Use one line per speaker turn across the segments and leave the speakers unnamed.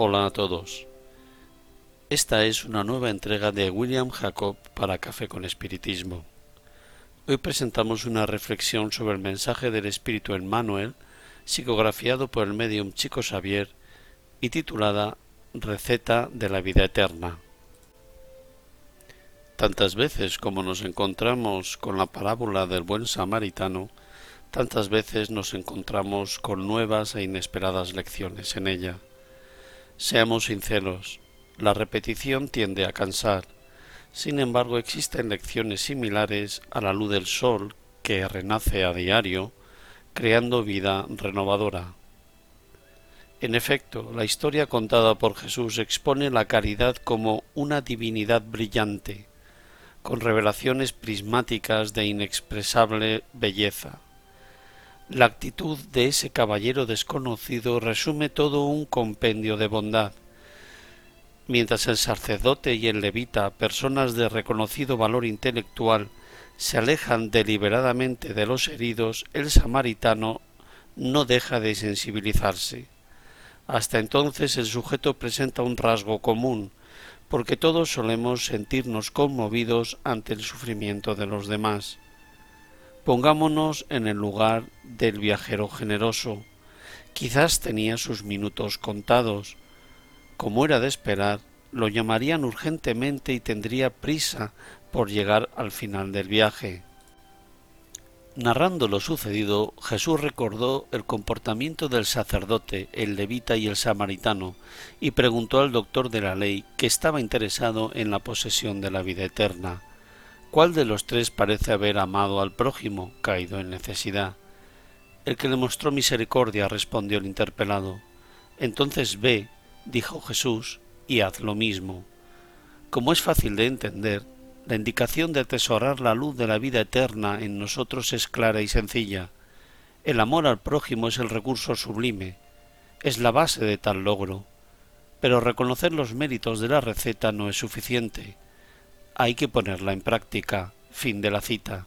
Hola a todos. Esta es una nueva entrega de William Jacob para Café con Espiritismo. Hoy presentamos una reflexión sobre el mensaje del Espíritu en Manuel, psicografiado por el medium Chico Xavier y titulada Receta de la vida eterna. Tantas veces como nos encontramos con la parábola del buen samaritano, tantas veces nos encontramos con nuevas e inesperadas lecciones en ella. Seamos sinceros, la repetición tiende a cansar. Sin embargo, existen lecciones similares a la luz del sol que renace a diario, creando vida renovadora. En efecto, la historia contada por Jesús expone la caridad como una divinidad brillante, con revelaciones prismáticas de inexpresable belleza. La actitud de ese caballero desconocido resume todo un compendio de bondad. Mientras el sacerdote y el levita, personas de reconocido valor intelectual, se alejan deliberadamente de los heridos, el samaritano no deja de sensibilizarse. Hasta entonces el sujeto presenta un rasgo común, porque todos solemos sentirnos conmovidos ante el sufrimiento de los demás. Pongámonos en el lugar del viajero generoso. Quizás tenía sus minutos contados. Como era de esperar, lo llamarían urgentemente y tendría prisa por llegar al final del viaje. Narrando lo sucedido, Jesús recordó el comportamiento del sacerdote, el levita y el samaritano, y preguntó al doctor de la ley, que estaba interesado en la posesión de la vida eterna, ¿Cuál de los tres parece haber amado al prójimo caído en necesidad? El que le mostró misericordia, respondió el interpelado. Entonces ve, dijo Jesús, y haz lo mismo. Como es fácil de entender, la indicación de atesorar la luz de la vida eterna en nosotros es clara y sencilla. El amor al prójimo es el recurso sublime, es la base de tal logro. Pero reconocer los méritos de la receta no es suficiente hay que ponerla en práctica. Fin de la cita.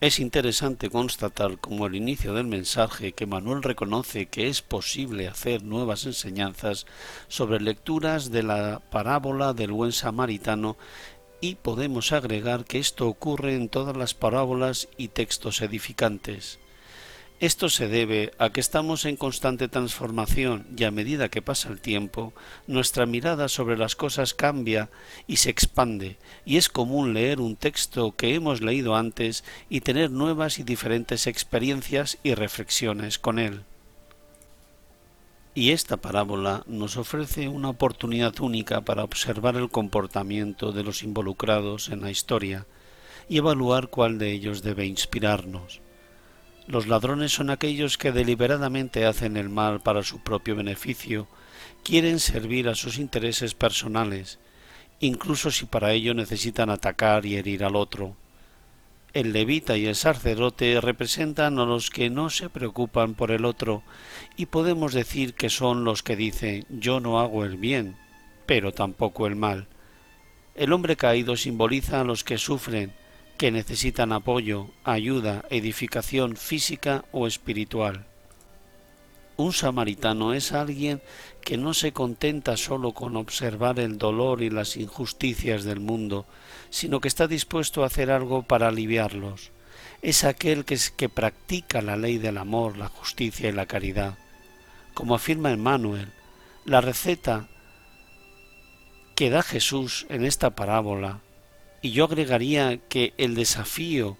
Es interesante constatar como el inicio del mensaje que Manuel reconoce que es posible hacer nuevas enseñanzas sobre lecturas de la parábola del buen samaritano y podemos agregar que esto ocurre en todas las parábolas y textos edificantes. Esto se debe a que estamos en constante transformación y a medida que pasa el tiempo, nuestra mirada sobre las cosas cambia y se expande, y es común leer un texto que hemos leído antes y tener nuevas y diferentes experiencias y reflexiones con él. Y esta parábola nos ofrece una oportunidad única para observar el comportamiento de los involucrados en la historia y evaluar cuál de ellos debe inspirarnos. Los ladrones son aquellos que deliberadamente hacen el mal para su propio beneficio, quieren servir a sus intereses personales, incluso si para ello necesitan atacar y herir al otro. El levita y el sacerdote representan a los que no se preocupan por el otro, y podemos decir que son los que dicen yo no hago el bien, pero tampoco el mal. El hombre caído simboliza a los que sufren, que necesitan apoyo, ayuda, edificación física o espiritual. Un samaritano es alguien que no se contenta solo con observar el dolor y las injusticias del mundo, sino que está dispuesto a hacer algo para aliviarlos. Es aquel que, que practica la ley del amor, la justicia y la caridad. Como afirma Emmanuel, la receta que da Jesús en esta parábola y yo agregaría que el desafío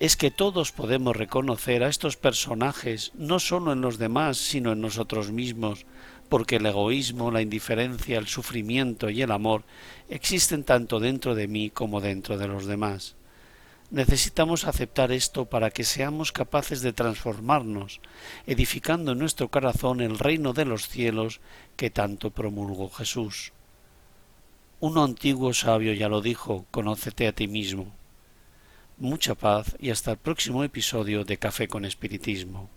es que todos podemos reconocer a estos personajes no solo en los demás, sino en nosotros mismos, porque el egoísmo, la indiferencia, el sufrimiento y el amor existen tanto dentro de mí como dentro de los demás. Necesitamos aceptar esto para que seamos capaces de transformarnos, edificando en nuestro corazón el reino de los cielos que tanto promulgó Jesús. Un antiguo sabio ya lo dijo, conócete a ti mismo. Mucha paz y hasta el próximo episodio de Café con Espiritismo.